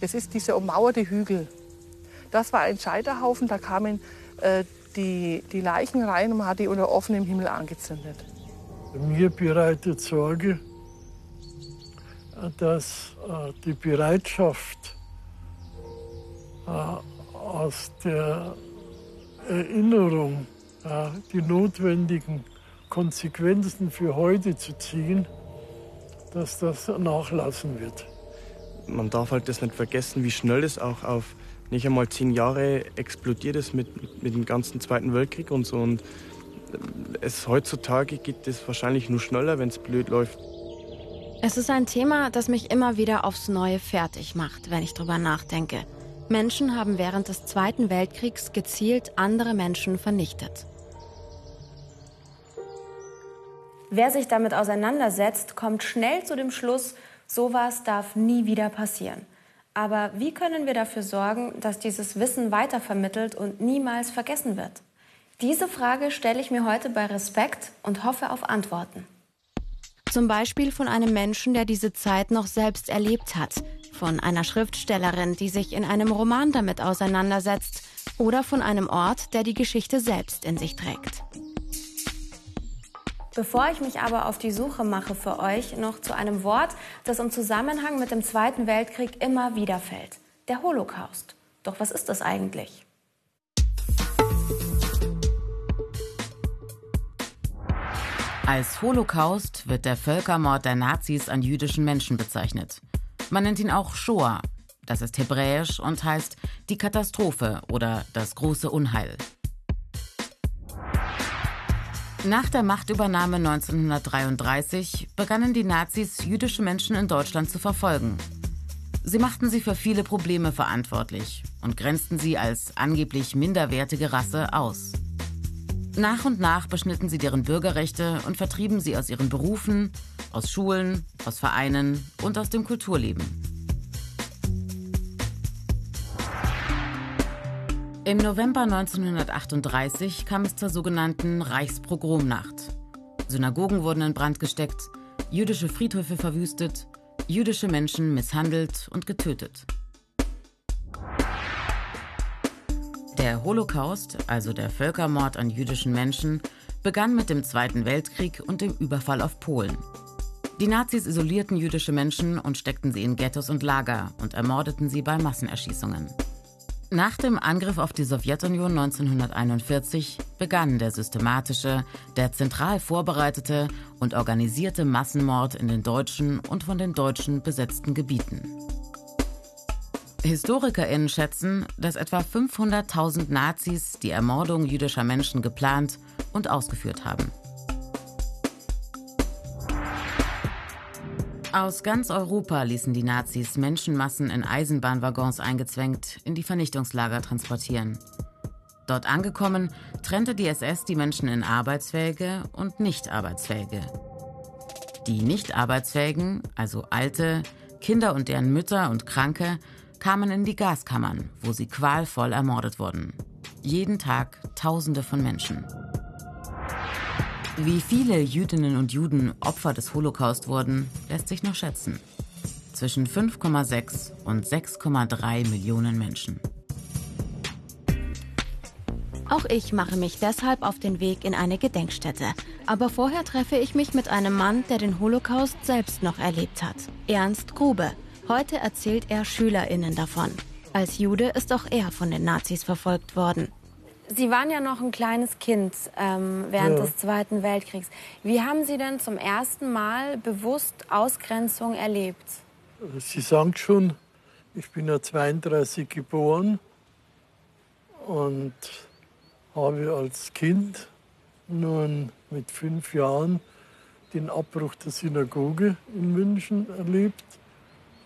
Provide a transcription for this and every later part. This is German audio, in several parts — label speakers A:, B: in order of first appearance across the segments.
A: Das ist dieser ummauerte Hügel. Das war ein Scheiterhaufen, da kamen äh, die, die Leichen rein und man hat die unter offenem Himmel angezündet.
B: Mir bereitet Sorge, dass äh, die Bereitschaft äh, aus der Erinnerung äh, die notwendigen Konsequenzen für heute zu ziehen, dass das nachlassen wird.
C: Man darf halt das nicht vergessen, wie schnell es auch auf nicht einmal zehn Jahre explodiert ist mit, mit dem ganzen Zweiten Weltkrieg und so. Und es heutzutage geht es wahrscheinlich nur schneller, wenn es blöd läuft.
D: Es ist ein Thema, das mich immer wieder aufs Neue fertig macht, wenn ich drüber nachdenke. Menschen haben während des Zweiten Weltkriegs gezielt andere Menschen vernichtet. Wer sich damit auseinandersetzt, kommt schnell zu dem Schluss, sowas darf nie wieder passieren. Aber wie können wir dafür sorgen, dass dieses Wissen weitervermittelt und niemals vergessen wird? Diese Frage stelle ich mir heute bei Respekt und hoffe auf Antworten. Zum Beispiel von einem Menschen, der diese Zeit noch selbst erlebt hat, von einer Schriftstellerin, die sich in einem Roman damit auseinandersetzt, oder von einem Ort, der die Geschichte selbst in sich trägt. Bevor ich mich aber auf die Suche mache für euch, noch zu einem Wort, das im Zusammenhang mit dem Zweiten Weltkrieg immer wieder fällt. Der Holocaust. Doch was ist das eigentlich?
E: Als Holocaust wird der Völkermord der Nazis an jüdischen Menschen bezeichnet. Man nennt ihn auch Shoah. Das ist hebräisch und heißt die Katastrophe oder das große Unheil. Nach der Machtübernahme 1933 begannen die Nazis, jüdische Menschen in Deutschland zu verfolgen. Sie machten sie für viele Probleme verantwortlich und grenzten sie als angeblich minderwertige Rasse aus. Nach und nach beschnitten sie deren Bürgerrechte und vertrieben sie aus ihren Berufen, aus Schulen, aus Vereinen und aus dem Kulturleben. Im November 1938 kam es zur sogenannten Reichspogromnacht. Synagogen wurden in Brand gesteckt, jüdische Friedhöfe verwüstet, jüdische Menschen misshandelt und getötet. Der Holocaust, also der Völkermord an jüdischen Menschen, begann mit dem Zweiten Weltkrieg und dem Überfall auf Polen. Die Nazis isolierten jüdische Menschen und steckten sie in Ghettos und Lager und ermordeten sie bei Massenerschießungen. Nach dem Angriff auf die Sowjetunion 1941 begann der systematische, der zentral vorbereitete und organisierte Massenmord in den deutschen und von den Deutschen besetzten Gebieten. HistorikerInnen schätzen, dass etwa 500.000 Nazis die Ermordung jüdischer Menschen geplant und ausgeführt haben. Aus ganz Europa ließen die Nazis Menschenmassen in Eisenbahnwaggons eingezwängt in die Vernichtungslager transportieren. Dort angekommen, trennte die SS die Menschen in arbeitsfähige und nicht arbeitsfähige. Die nicht arbeitsfähigen, also alte, Kinder und deren Mütter und Kranke, kamen in die Gaskammern, wo sie qualvoll ermordet wurden. Jeden Tag Tausende von Menschen. Wie viele Jüdinnen und Juden Opfer des Holocaust wurden, lässt sich noch schätzen. Zwischen 5,6 und 6,3 Millionen Menschen.
D: Auch ich mache mich deshalb auf den Weg in eine Gedenkstätte. Aber vorher treffe ich mich mit einem Mann, der den Holocaust selbst noch erlebt hat. Ernst Grube. Heute erzählt er SchülerInnen davon. Als Jude ist auch er von den Nazis verfolgt worden. Sie waren ja noch ein kleines Kind ähm, während ja. des Zweiten Weltkriegs. Wie haben Sie denn zum ersten Mal bewusst Ausgrenzung erlebt?
B: Sie sagen schon, ich bin ja 32 geboren und habe als Kind nun mit fünf Jahren den Abbruch der Synagoge in München erlebt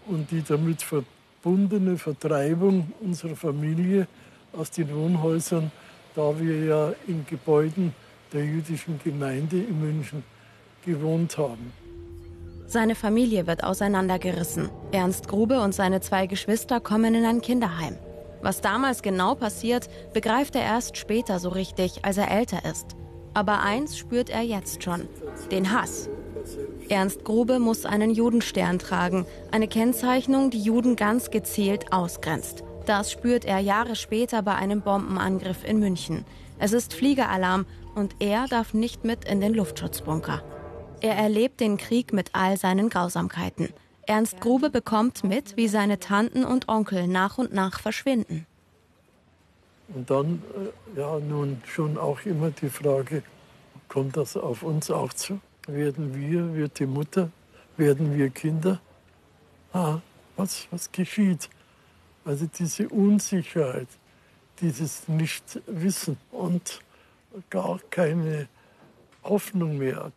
B: und die damit verbundene Vertreibung unserer Familie aus den Wohnhäusern da wir ja in Gebäuden der jüdischen Gemeinde in München gewohnt haben.
D: Seine Familie wird auseinandergerissen. Ernst Grube und seine zwei Geschwister kommen in ein Kinderheim. Was damals genau passiert, begreift er erst später so richtig, als er älter ist. Aber eins spürt er jetzt schon, den Hass. Ernst Grube muss einen Judenstern tragen, eine Kennzeichnung, die Juden ganz gezielt ausgrenzt. Das spürt er Jahre später bei einem Bombenangriff in München. Es ist Fliegeralarm und er darf nicht mit in den Luftschutzbunker. Er erlebt den Krieg mit all seinen Grausamkeiten. Ernst Grube bekommt mit, wie seine Tanten und Onkel nach und nach verschwinden.
B: Und dann, äh, ja, nun schon auch immer die Frage, kommt das auf uns auch zu? Werden wir, wird die Mutter, werden wir Kinder? Ah, was, was geschieht? Also diese Unsicherheit, dieses Nichtwissen und gar keine Hoffnung mehr.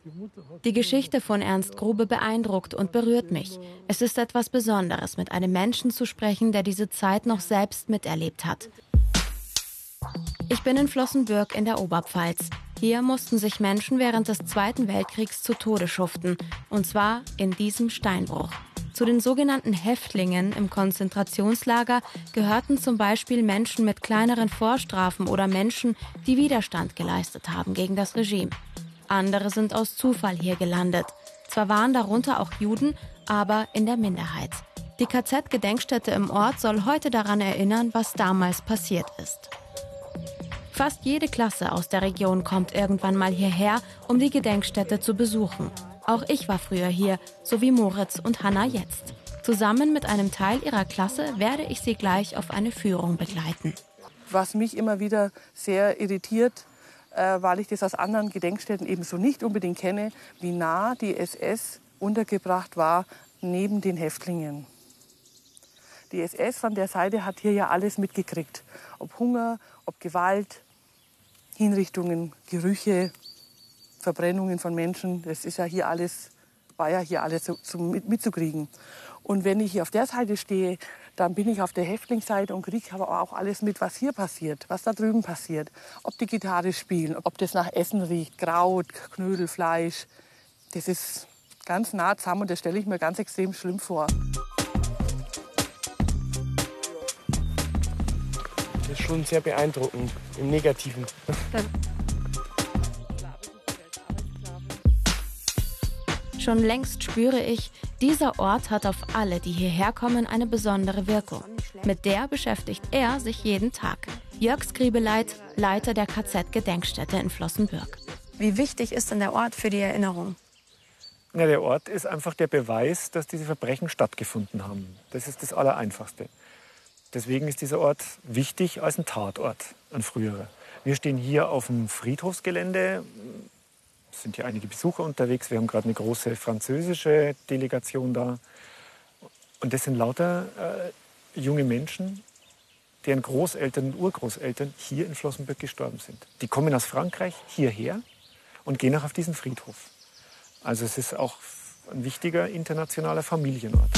D: Die, Geschichte von Ernst Grube beeindruckt und berührt mich. Es ist etwas Besonderes, mit einem Menschen zu sprechen, der diese Zeit noch selbst miterlebt hat. Ich bin in Flossenbürg in der Oberpfalz. Hier mussten sich Menschen während des Zweiten Weltkriegs zu Tode schuften. Und zwar in diesem Steinbruch. Zu den sogenannten Häftlingen im Konzentrationslager gehörten zum Beispiel Menschen mit kleineren Vorstrafen oder Menschen, die Widerstand geleistet haben gegen das Regime. Andere sind aus Zufall hier gelandet. Zwar waren darunter auch Juden, aber in der Minderheit. Die KZ-Gedenkstätte im Ort soll heute daran erinnern, was damals passiert ist. Fast jede Klasse aus der Region kommt irgendwann mal hierher, um die Gedenkstätte zu besuchen. Auch ich war früher hier, so wie Moritz und Hanna jetzt. Zusammen mit einem Teil ihrer Klasse werde ich sie gleich auf eine Führung begleiten.
A: Was mich immer wieder sehr irritiert, äh, weil ich das aus anderen Gedenkstätten ebenso nicht unbedingt kenne, wie nah die SS untergebracht war neben den Häftlingen. Die SS von der Seite hat hier ja alles mitgekriegt. Ob Hunger, ob Gewalt, Hinrichtungen, Gerüche, Verbrennungen von Menschen. Das ist ja hier alles, war ja hier alles so, so mit, mitzukriegen. Und wenn ich hier auf der Seite stehe, dann bin ich auf der Häftlingsseite und kriege aber auch alles mit, was hier passiert, was da drüben passiert. Ob die Gitarre spielen, ob das nach Essen riecht, Kraut, Knödelfleisch. Das ist ganz nah zusammen und das stelle ich mir ganz extrem schlimm vor.
C: Das ist schon sehr beeindruckend, im Negativen.
D: Schon längst spüre ich, dieser Ort hat auf alle, die hierher kommen, eine besondere Wirkung. Mit der beschäftigt er sich jeden Tag. Jörg Skribeleit, Leiter der KZ-Gedenkstätte in Flossenbürg. Wie wichtig ist denn der Ort für die Erinnerung?
F: Ja, der Ort ist einfach der Beweis, dass diese Verbrechen stattgefunden haben. Das ist das Allereinfachste. Deswegen ist dieser Ort wichtig als ein Tatort, ein früherer. Wir stehen hier auf dem Friedhofsgelände. Es sind hier einige Besucher unterwegs. Wir haben gerade eine große französische Delegation da. Und das sind lauter äh, junge Menschen, deren Großeltern und Urgroßeltern hier in Flossenbürg gestorben sind. Die kommen aus Frankreich hierher und gehen auch auf diesen Friedhof. Also es ist auch ein wichtiger internationaler Familienort.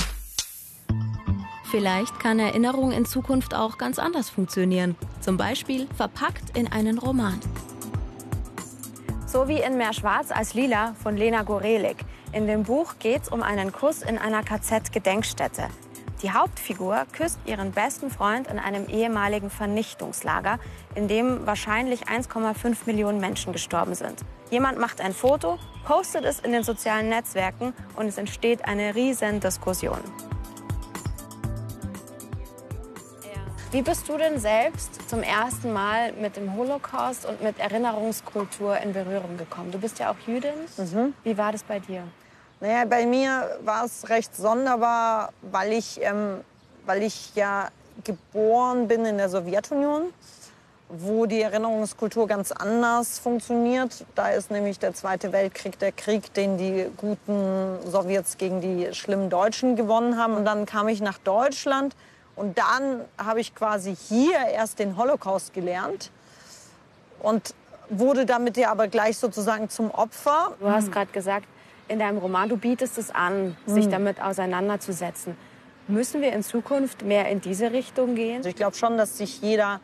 D: Vielleicht kann Erinnerung in Zukunft auch ganz anders funktionieren. Zum Beispiel verpackt in einen Roman. So wie in Mehr Schwarz als Lila von Lena Gorelik. In dem Buch geht es um einen Kuss in einer KZ-Gedenkstätte. Die Hauptfigur küsst ihren besten Freund in einem ehemaligen Vernichtungslager, in dem wahrscheinlich 1,5 Millionen Menschen gestorben sind. Jemand macht ein Foto, postet es in den sozialen Netzwerken und es entsteht eine riesen Diskussion. Wie bist du denn selbst zum ersten Mal mit dem Holocaust und mit Erinnerungskultur in Berührung gekommen? Du bist ja auch Jüdin. Mhm. Wie war das bei dir?
G: Naja, bei mir war es recht sonderbar, weil ich, ähm, weil ich ja geboren bin in der Sowjetunion, wo die Erinnerungskultur ganz anders funktioniert. Da ist nämlich der Zweite Weltkrieg der Krieg, den die guten Sowjets gegen die schlimmen Deutschen gewonnen haben. Und dann kam ich nach Deutschland und dann habe ich quasi hier erst den Holocaust gelernt und wurde damit ja aber gleich sozusagen zum Opfer.
D: Du hast gerade gesagt, in deinem Roman, du bietest es an, sich hm. damit auseinanderzusetzen. Müssen wir in Zukunft mehr in diese Richtung gehen?
G: Also ich glaube schon, dass sich jeder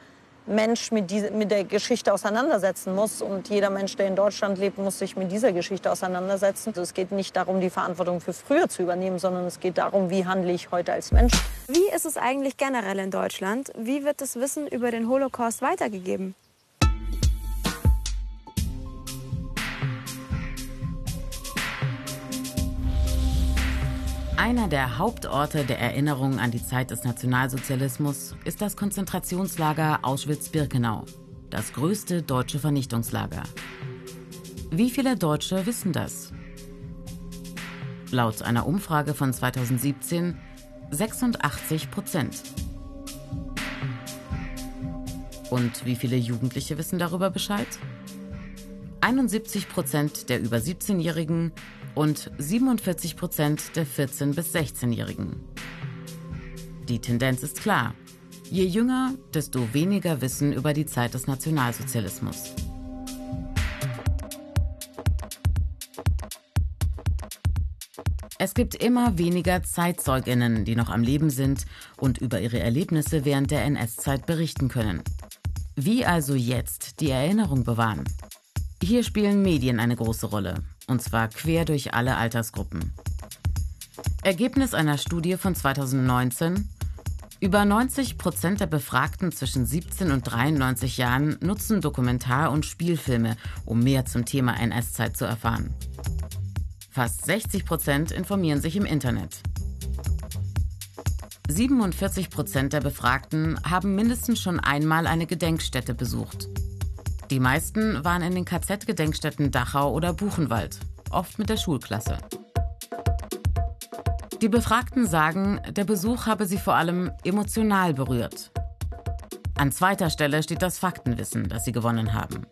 G: Mensch mit, diese, mit der Geschichte auseinandersetzen muss. Und jeder Mensch, der in Deutschland lebt, muss sich mit dieser Geschichte auseinandersetzen. Also es geht nicht darum, die Verantwortung für früher zu übernehmen, sondern es geht darum, wie handle ich heute als Mensch.
D: Wie ist es eigentlich generell in Deutschland? Wie wird das Wissen über den Holocaust weitergegeben?
E: Einer der Hauptorte der Erinnerung an die Zeit des Nationalsozialismus ist das Konzentrationslager Auschwitz-Birkenau, das größte deutsche Vernichtungslager. Wie viele Deutsche wissen das? Laut einer Umfrage von 2017 86 Prozent. Und wie viele Jugendliche wissen darüber Bescheid? 71 Prozent der über 17-Jährigen und 47 Prozent der 14- bis 16-Jährigen. Die Tendenz ist klar. Je jünger, desto weniger Wissen über die Zeit des Nationalsozialismus. Es gibt immer weniger Zeitzeuginnen, die noch am Leben sind und über ihre Erlebnisse während der NS-Zeit berichten können. Wie also jetzt die Erinnerung bewahren? Hier spielen Medien eine große Rolle, und zwar quer durch alle Altersgruppen. Ergebnis einer Studie von 2019. Über 90 Prozent der Befragten zwischen 17 und 93 Jahren nutzen Dokumentar- und Spielfilme, um mehr zum Thema NS-Zeit zu erfahren. Fast 60 Prozent informieren sich im Internet. 47 Prozent der Befragten haben mindestens schon einmal eine Gedenkstätte besucht. Die meisten waren in den KZ-Gedenkstätten Dachau oder Buchenwald, oft mit der Schulklasse. Die Befragten sagen, der Besuch habe sie vor allem emotional berührt. An zweiter Stelle steht das Faktenwissen, das sie gewonnen haben.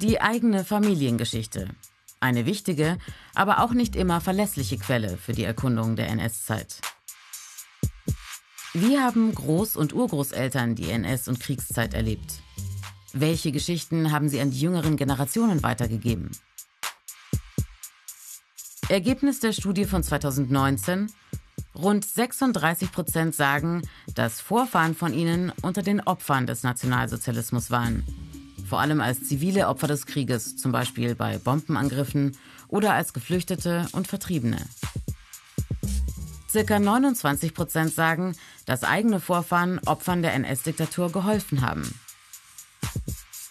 E: Die eigene Familiengeschichte. Eine wichtige, aber auch nicht immer verlässliche Quelle für die Erkundung der NS-Zeit. Wie haben Groß- und Urgroßeltern die NS- und Kriegszeit erlebt? Welche Geschichten haben sie an die jüngeren Generationen weitergegeben? Ergebnis der Studie von 2019. Rund 36 Prozent sagen, dass Vorfahren von ihnen unter den Opfern des Nationalsozialismus waren. Vor allem als zivile Opfer des Krieges, zum Beispiel bei Bombenangriffen oder als Geflüchtete und Vertriebene. Circa 29 Prozent sagen, dass eigene Vorfahren Opfern der NS-Diktatur geholfen haben.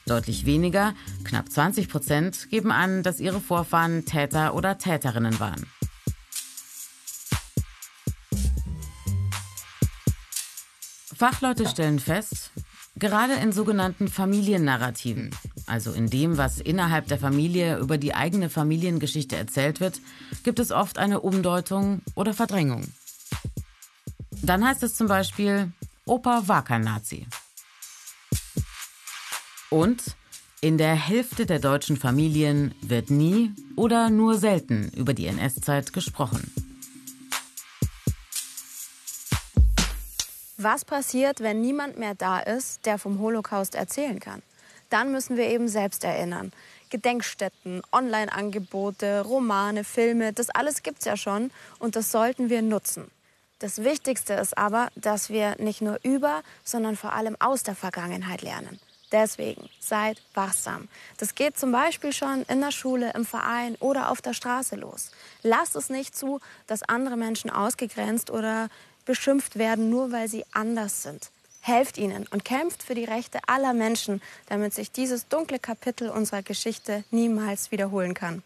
E: Deutlich weniger, knapp 20 Prozent, geben an, dass ihre Vorfahren Täter oder Täterinnen waren. Fachleute stellen fest, gerade in sogenannten Familiennarrativen, also in dem, was innerhalb der Familie über die eigene Familiengeschichte erzählt wird, gibt es oft eine Umdeutung oder Verdrängung. Dann heißt es zum Beispiel, Opa war kein Nazi. Und in der Hälfte der deutschen Familien wird nie oder nur selten über die NS-Zeit gesprochen.
D: Was passiert, wenn niemand mehr da ist, der vom Holocaust erzählen kann? Dann müssen wir eben selbst erinnern. Gedenkstätten, Online-Angebote, Romane, Filme, das alles gibt's ja schon und das sollten wir nutzen. Das Wichtigste ist aber, dass wir nicht nur über, sondern vor allem aus der Vergangenheit lernen. Deswegen seid wachsam. Das geht zum Beispiel schon in der Schule, im Verein oder auf der Straße los. Lasst es nicht zu, dass andere Menschen ausgegrenzt oder beschimpft werden, nur weil sie anders sind. Helft ihnen und kämpft für die Rechte aller Menschen, damit sich dieses dunkle Kapitel unserer Geschichte niemals wiederholen kann.